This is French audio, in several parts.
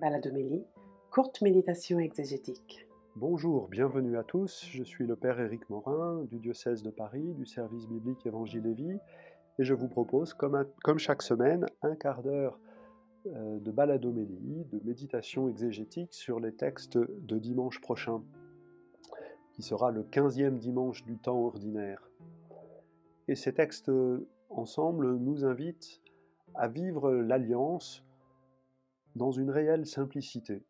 Baladomélie, courte méditation exégétique. Bonjour, bienvenue à tous. Je suis le Père Éric Morin du diocèse de Paris, du service biblique Évangile et Vie, et je vous propose, comme, chaque semaine, un quart d'heure euh, de baladomélie, de méditation exégétique sur les textes de dimanche prochain, qui sera le 15e dimanche du temps ordinaire. Et ces textes ensemble nous invitent à vivre l'alliance dans une réelle simplicité.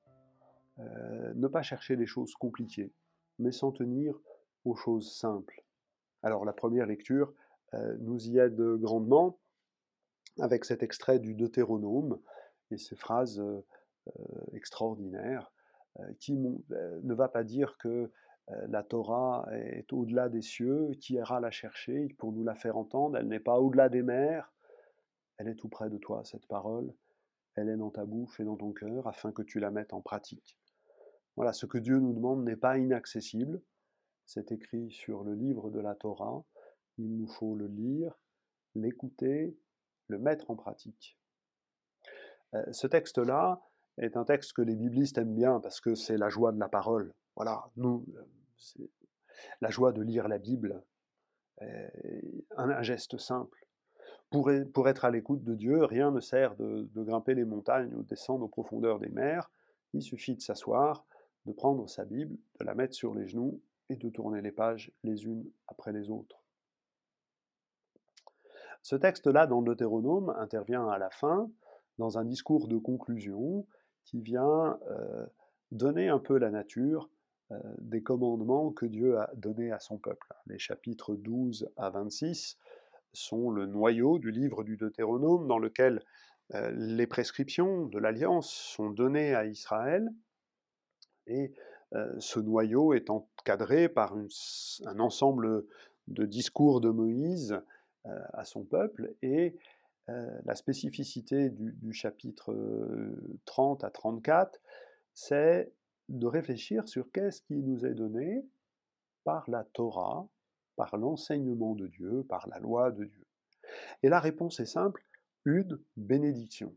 Euh, ne pas chercher les choses compliquées, mais s'en tenir aux choses simples. Alors la première lecture euh, nous y aide grandement avec cet extrait du Deutéronome et ces phrases euh, extraordinaires qui ne va pas dire que la Torah est au-delà des cieux, qui ira la chercher pour nous la faire entendre, elle n'est pas au-delà des mers, elle est tout près de toi, cette parole, elle est dans ta bouche et dans ton cœur, afin que tu la mettes en pratique. Voilà, ce que Dieu nous demande n'est pas inaccessible, c'est écrit sur le livre de la Torah, il nous faut le lire, l'écouter, le mettre en pratique. Euh, ce texte-là est un texte que les biblistes aiment bien parce que c'est la joie de la parole. Voilà, nous, c'est la joie de lire la Bible, un geste simple. Pour, être à l'écoute de Dieu, rien ne sert de, grimper les montagnes ou de descendre aux profondeurs des mers. Il suffit de s'asseoir, de prendre sa Bible, de la mettre sur les genoux et de tourner les pages les unes après les autres. Ce texte-là, dans le Deutéronome, intervient à la fin, dans un discours de conclusion qui vient euh, donner un peu la nature euh, des commandements que Dieu a donnés à son peuple. Les chapitres 12 à 26 sont le noyau du livre du Deutéronome dans lequel euh, les prescriptions de l'alliance sont données à Israël et euh, ce noyau est encadré par un ensemble de discours de Moïse euh, à son peuple et la spécificité du, du, chapitre 30 à 34, c'est de réfléchir sur qu'est-ce qui nous est donné par la Torah, par l'enseignement de Dieu, par la loi de Dieu Et la réponse est simple, une bénédiction.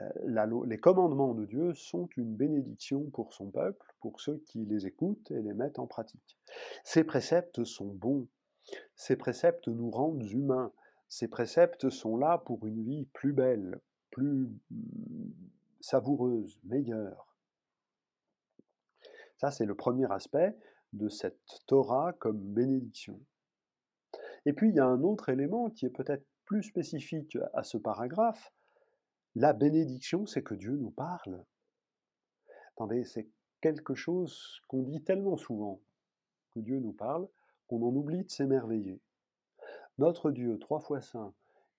Euh, les commandements de Dieu sont une bénédiction pour son peuple, pour ceux qui les écoutent et les mettent en pratique. Ces préceptes sont bons, ces préceptes nous rendent humains, ces préceptes sont là pour une vie plus belle, plus savoureuse, meilleure. Ça, c'est le premier aspect de cette Torah comme bénédiction. Et puis il y a un autre élément qui est peut-être plus spécifique à ce paragraphe. La bénédiction, c'est que Dieu nous parle. Attendez, c'est quelque chose qu'on dit tellement souvent, que Dieu nous parle, qu'on en oublie de s'émerveiller. Notre Dieu, trois fois saint,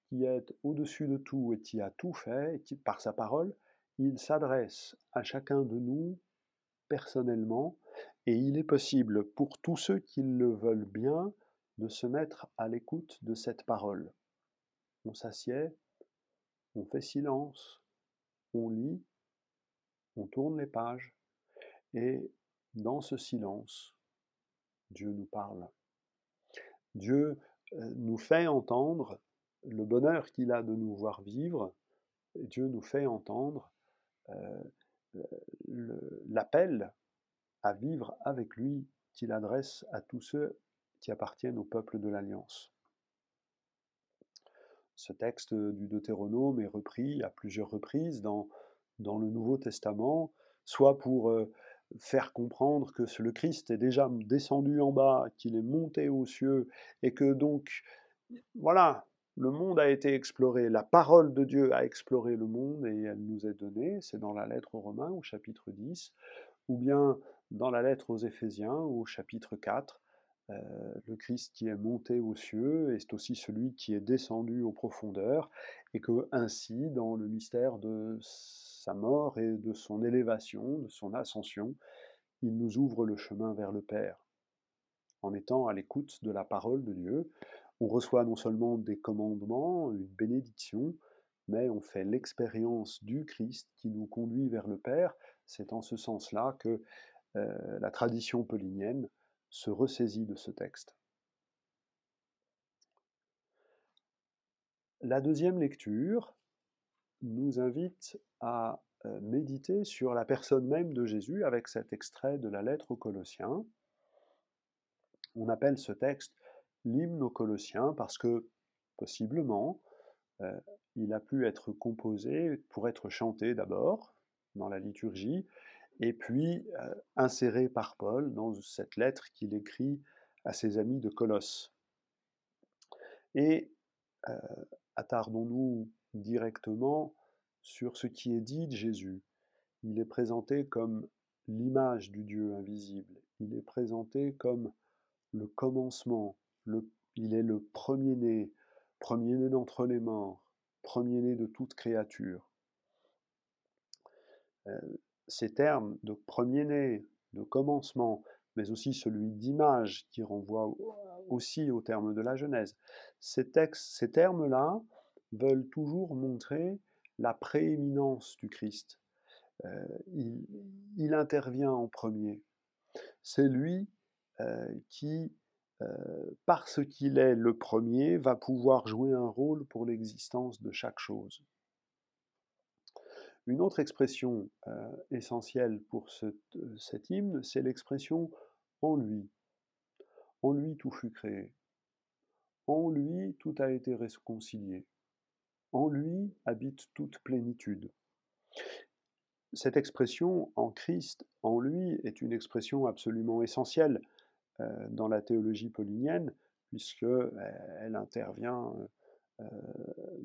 qui est au-dessus de tout et qui a tout fait, par sa parole, il s'adresse à chacun de nous personnellement et il est possible pour tous ceux qui le veulent bien de se mettre à l'écoute de cette parole. On s'assied, on fait silence, on lit, on tourne les pages, et dans ce silence, Dieu nous parle. Dieu euh, nous fait entendre le bonheur qu'il a de nous voir vivre, Dieu nous fait entendre euh, l'appel à vivre avec lui qu'il adresse à tous ceux qui appartiennent au peuple de l'Alliance. Ce texte du Deutéronome est repris à plusieurs reprises dans, dans le Nouveau Testament, soit pour euh, faire comprendre que le Christ est déjà descendu en bas, qu'il est monté aux cieux, et que donc, voilà, le monde a été exploré, la parole de Dieu a exploré le monde et elle nous est donnée, c'est dans la lettre aux Romains au chapitre 10, ou bien dans la lettre aux Éphésiens au chapitre 4, euh, le Christ qui est monté aux cieux est aussi celui qui est descendu aux profondeurs, et que ainsi, dans le mystère de sa mort et de son élévation, de son ascension, il nous ouvre le chemin vers le Père. En étant à l'écoute de la parole de Dieu, on reçoit non seulement des commandements, une bénédiction, mais on fait l'expérience du Christ qui nous conduit vers le Père. C'est en ce sens-là que euh, la tradition paulinienne se ressaisit de ce texte. La deuxième lecture nous invite à euh, méditer sur la personne même de Jésus avec cet extrait de la lettre aux Colossiens. On appelle ce texte l'hymne aux Colossiens parce que possiblement euh, il a pu être composé pour être chanté d'abord dans la liturgie et puis inséré par Paul dans cette lettre qu'il écrit à ses amis de Colosse. Et attardons-nous directement sur ce qui est dit de Jésus. Il est présenté comme l'image du Dieu invisible. Il est présenté comme le commencement. il est le premier-né, premier-né d'entre les morts, premier-né de toute créature. Ces termes de premier-né, de commencement, mais aussi celui d'image qui renvoie aussi au terme de la Genèse, ces, termes-là veulent toujours montrer la prééminence du Christ. Euh, il, intervient en premier. C'est lui euh, qui, euh, parce qu'il est le premier, va pouvoir jouer un rôle pour l'existence de chaque chose. Une autre expression essentielle pour cet hymne, c'est l'expression en lui. En lui tout fut créé. En lui tout a été réconcilié. En lui habite toute plénitude. Cette expression en Christ, en lui, est une expression absolument essentielle euh, dans la théologie paulinienne, puisqu'elle euh, intervient euh,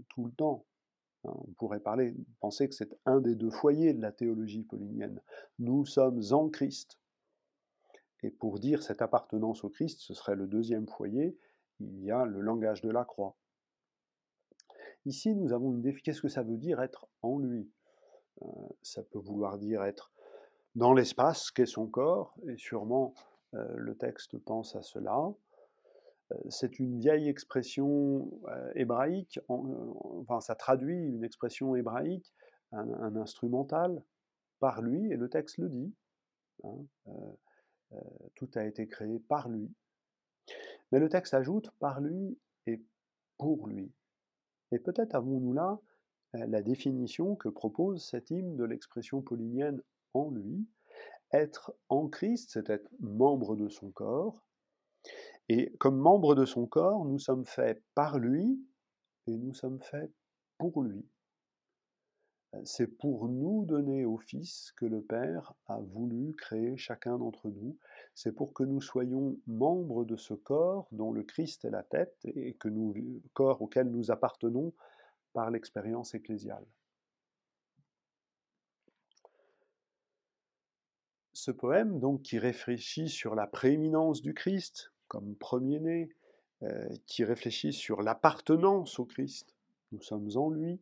tout le temps. Hein. On pourrait parler, penser que c'est un des deux foyers de la théologie paulinienne. Nous sommes en Christ. Et pour dire cette appartenance au Christ, ce serait le deuxième foyer, il y a le langage de la croix. Ici, nous avons une définition. Qu'est-ce que ça veut dire être en lui? Euh, Ça peut vouloir dire être dans l'espace qu'est son corps, et sûrement euh, le texte pense à cela. Euh, c'est une vieille expression hébraïque, enfin ça traduit une expression hébraïque, un, instrumental, par lui, et le texte le dit. Hein, tout a été créé par lui. Mais le texte ajoute par lui et pour lui. Et peut-être avons-nous là euh, la définition que propose cet hymne de l'expression paulinienne en lui. Être en Christ, c'est être membre de son corps. Et comme membre de son corps, nous sommes faits par lui et nous sommes faits pour lui. C'est pour nous donner au Fils que le Père a voulu créer chacun d'entre nous. C'est pour que nous soyons membres de ce corps dont le Christ est la tête et que nous, corps auquel nous appartenons par l'expérience ecclésiale. Ce poème, donc, qui réfléchit sur la prééminence du Christ comme premier-né, euh, qui réfléchit sur l'appartenance au Christ, nous sommes en lui,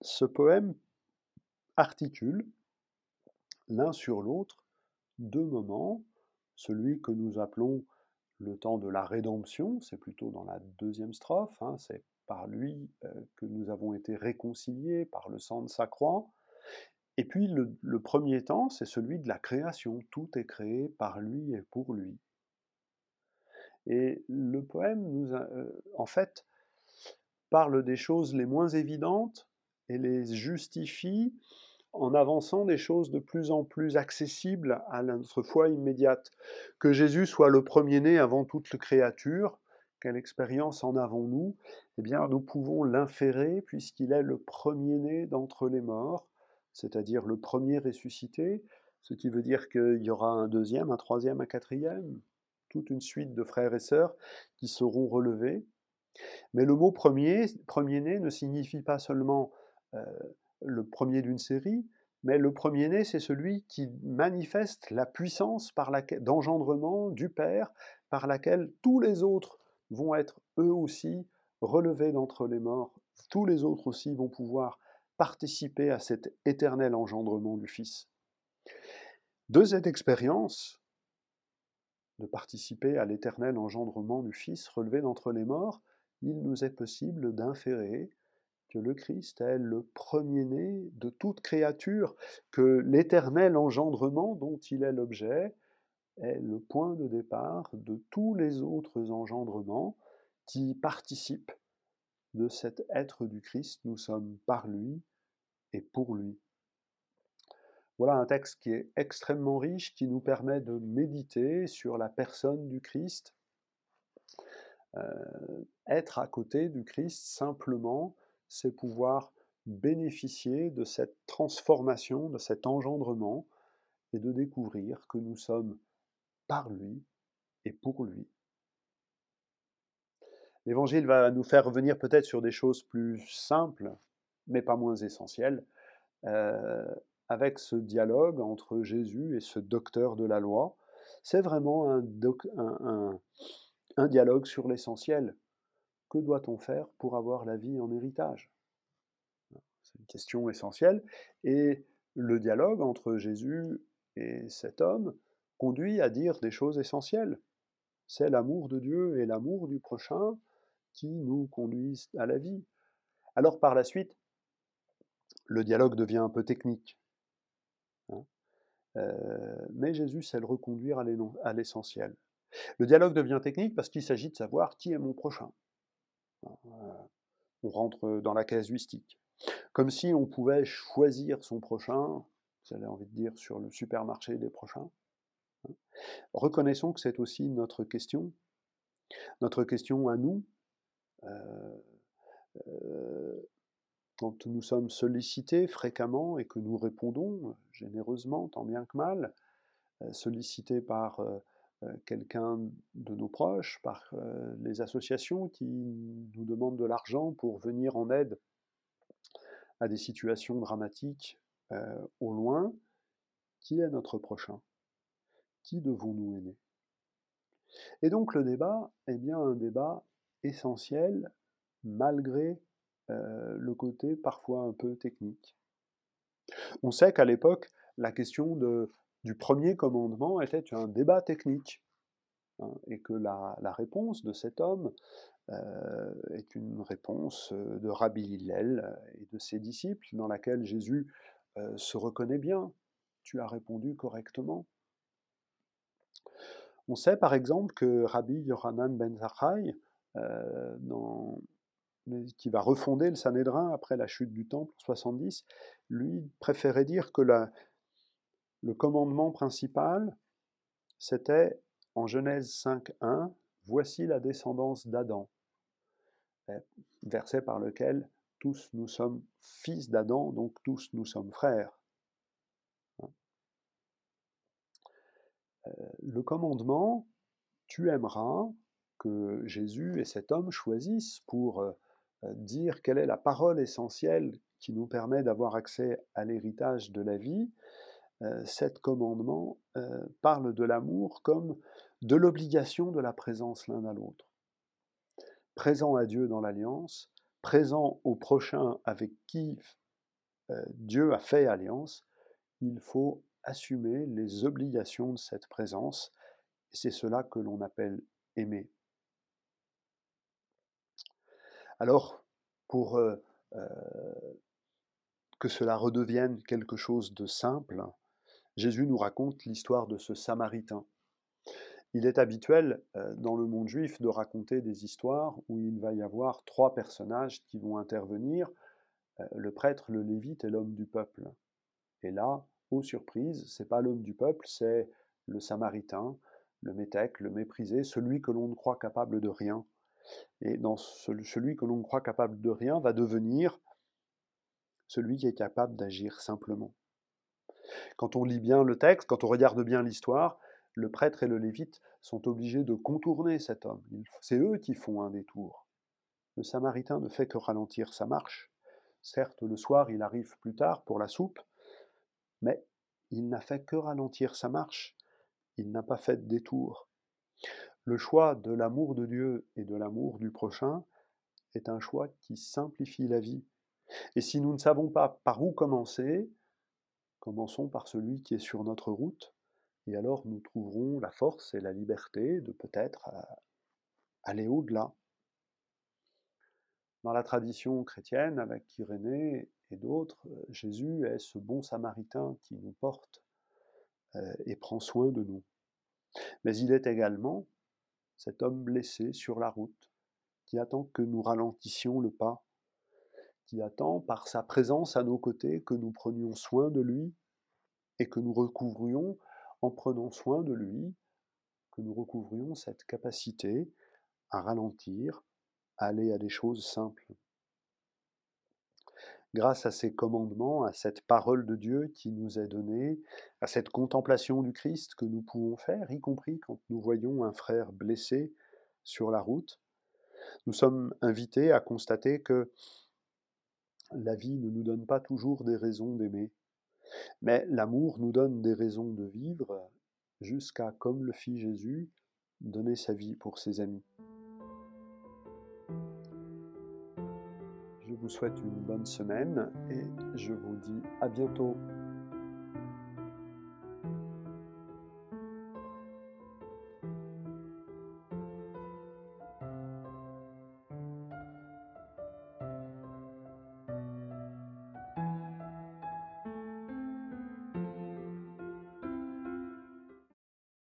ce poème articule l'un sur l'autre deux moments, celui que nous appelons le temps de la rédemption, c'est plutôt dans la deuxième strophe, hein, c'est par lui euh, que nous avons été réconciliés par le sang de sa croix, et puis le, premier temps, c'est celui de la création, tout est créé par lui et pour lui. Et le poème nous euh, en fait parle des choses les moins évidentes et les justifie en avançant des choses de plus en plus accessibles à notre foi immédiate. Que Jésus soit le premier-né avant toute créature, quelle expérience en avons-nous? Eh bien, nous pouvons l'inférer puisqu'il est le premier-né d'entre les morts, c'est-à-dire le premier ressuscité, ce qui veut dire qu'il y aura un deuxième, un troisième, un quatrième, toute une suite de frères et sœurs qui seront relevés. Mais le mot premier, premier-né ne signifie pas seulement euh, le premier d'une série, mais le premier-né, c'est celui qui manifeste la puissance d'engendrement du Père par laquelle tous les autres vont être eux aussi relevés d'entre les morts. Tous les autres aussi vont pouvoir participer à cet éternel engendrement du Fils. De cette expérience, de participer à l'éternel engendrement du Fils relevé d'entre les morts, il nous est possible d'inférer que le Christ est le premier-né de toute créature, que l'éternel engendrement dont il est l'objet est le point de départ de tous les autres engendrements qui participent de cet être du Christ. Nous sommes par lui et pour lui. Voilà un texte qui est extrêmement riche, qui nous permet de méditer sur la personne du Christ. Euh, être à côté du Christ simplement, c'est pouvoir bénéficier de cette transformation, de cet engendrement, et de découvrir que nous sommes par lui et pour lui. L'évangile va nous faire revenir peut-être sur des choses plus simples, mais pas moins essentielles, euh, avec ce dialogue entre Jésus et ce docteur de la loi. C'est vraiment un, dialogue sur l'essentiel. Que doit-on faire pour avoir la vie en héritage? C'est une question essentielle. Et le dialogue entre Jésus et cet homme conduit à dire des choses essentielles. C'est l'amour de Dieu et l'amour du prochain qui nous conduisent à la vie. Alors par la suite, le dialogue devient un peu technique. Hein. Mais Jésus sait le reconduire à l'essentiel. Le dialogue devient technique parce qu'il s'agit de savoir qui est mon prochain. Hein, on rentre dans la casuistique. Comme si on pouvait choisir son prochain, j'avais envie de dire sur le supermarché des prochains. Hein. Reconnaissons que c'est aussi notre question, notre question à nous, quand nous sommes sollicités fréquemment et que nous répondons généreusement, tant bien que mal, sollicités par quelqu'un de nos proches, par les associations qui nous demandent de l'argent pour venir en aide à des situations dramatiques au loin, qui est notre prochain? Qui devons-nous aimer? Et donc le débat est bien un débat essentiel malgré le côté parfois un peu technique. On sait qu'à l'époque, la question du premier commandement était un débat technique, hein, et que la, réponse de cet homme euh, est une réponse euh, de Rabbi Hillel et de ses disciples, dans laquelle Jésus euh, se reconnaît bien. Tu as répondu correctement. On sait par exemple que Rabbi Yohanan ben Zakkai, qui va refonder le Sanhédrin après la chute du Temple en 70, lui préférait dire que le commandement principal, c'était en Genèse 5.1, Voici la descendance d'Adam, eh, verset par lequel tous nous sommes fils d'Adam, donc tous nous sommes frères. Hein. Euh, le commandement, tu aimeras, que Jésus et cet homme choisissent pour euh, dire quelle est la parole essentielle qui nous permet d'avoir accès à l'héritage de la vie, euh, cet commandement euh, parle de l'amour comme de l'obligation de la présence l'un à l'autre. Présent à Dieu dans l'alliance, présent au prochain avec qui euh, Dieu a fait alliance, il faut assumer les obligations de cette présence, c'est cela que l'on appelle aimer. Alors, pour que cela redevienne quelque chose de simple, Jésus nous raconte l'histoire de ce Samaritain. Il est habituel euh, dans le monde juif de raconter des histoires où il va y avoir trois personnages qui vont intervenir, euh, le prêtre, le lévite et l'homme du peuple. Et là, aux surprises, c'est pas l'homme du peuple, c'est le Samaritain, le métèque, le méprisé, celui que l'on ne croit capable de rien. Et dans celui que l'on croit capable de rien va devenir celui qui est capable d'agir simplement. Quand on lit bien le texte, quand on regarde bien l'histoire, le prêtre et le lévite sont obligés de contourner cet homme. C'est eux qui font un détour. Le samaritain ne fait que ralentir sa marche. Certes, le soir, il arrive plus tard pour la soupe, mais il n'a fait que ralentir sa marche. Il n'a pas fait de détour. Le choix de l'amour de Dieu et de l'amour du prochain est un choix qui simplifie la vie. Et si nous ne savons pas par où commencer, Commençons par celui qui est sur notre route, et alors nous trouverons la force et la liberté de peut-être euh, aller au-delà. Dans la tradition chrétienne, avec Irénée et d'autres, euh, Jésus est ce bon samaritain qui nous porte euh, et prend soin de nous. Mais il est également cet homme blessé sur la route, qui attend que nous ralentissions le pas qui attend par sa présence à nos côtés que nous prenions soin de lui et que nous recouvrions, en prenant soin de lui, que nous recouvrions cette capacité à ralentir, à aller à des choses simples. Grâce à ces commandements, à cette parole de Dieu qui nous est donnée, à cette contemplation du Christ que nous pouvons faire, y compris quand nous voyons un frère blessé sur la route, nous sommes invités à constater que la vie ne nous donne pas toujours des raisons d'aimer, mais l'amour nous donne des raisons de vivre jusqu'à, comme le fit Jésus, donner sa vie pour ses amis. Je vous souhaite une bonne semaine et je vous dis à bientôt.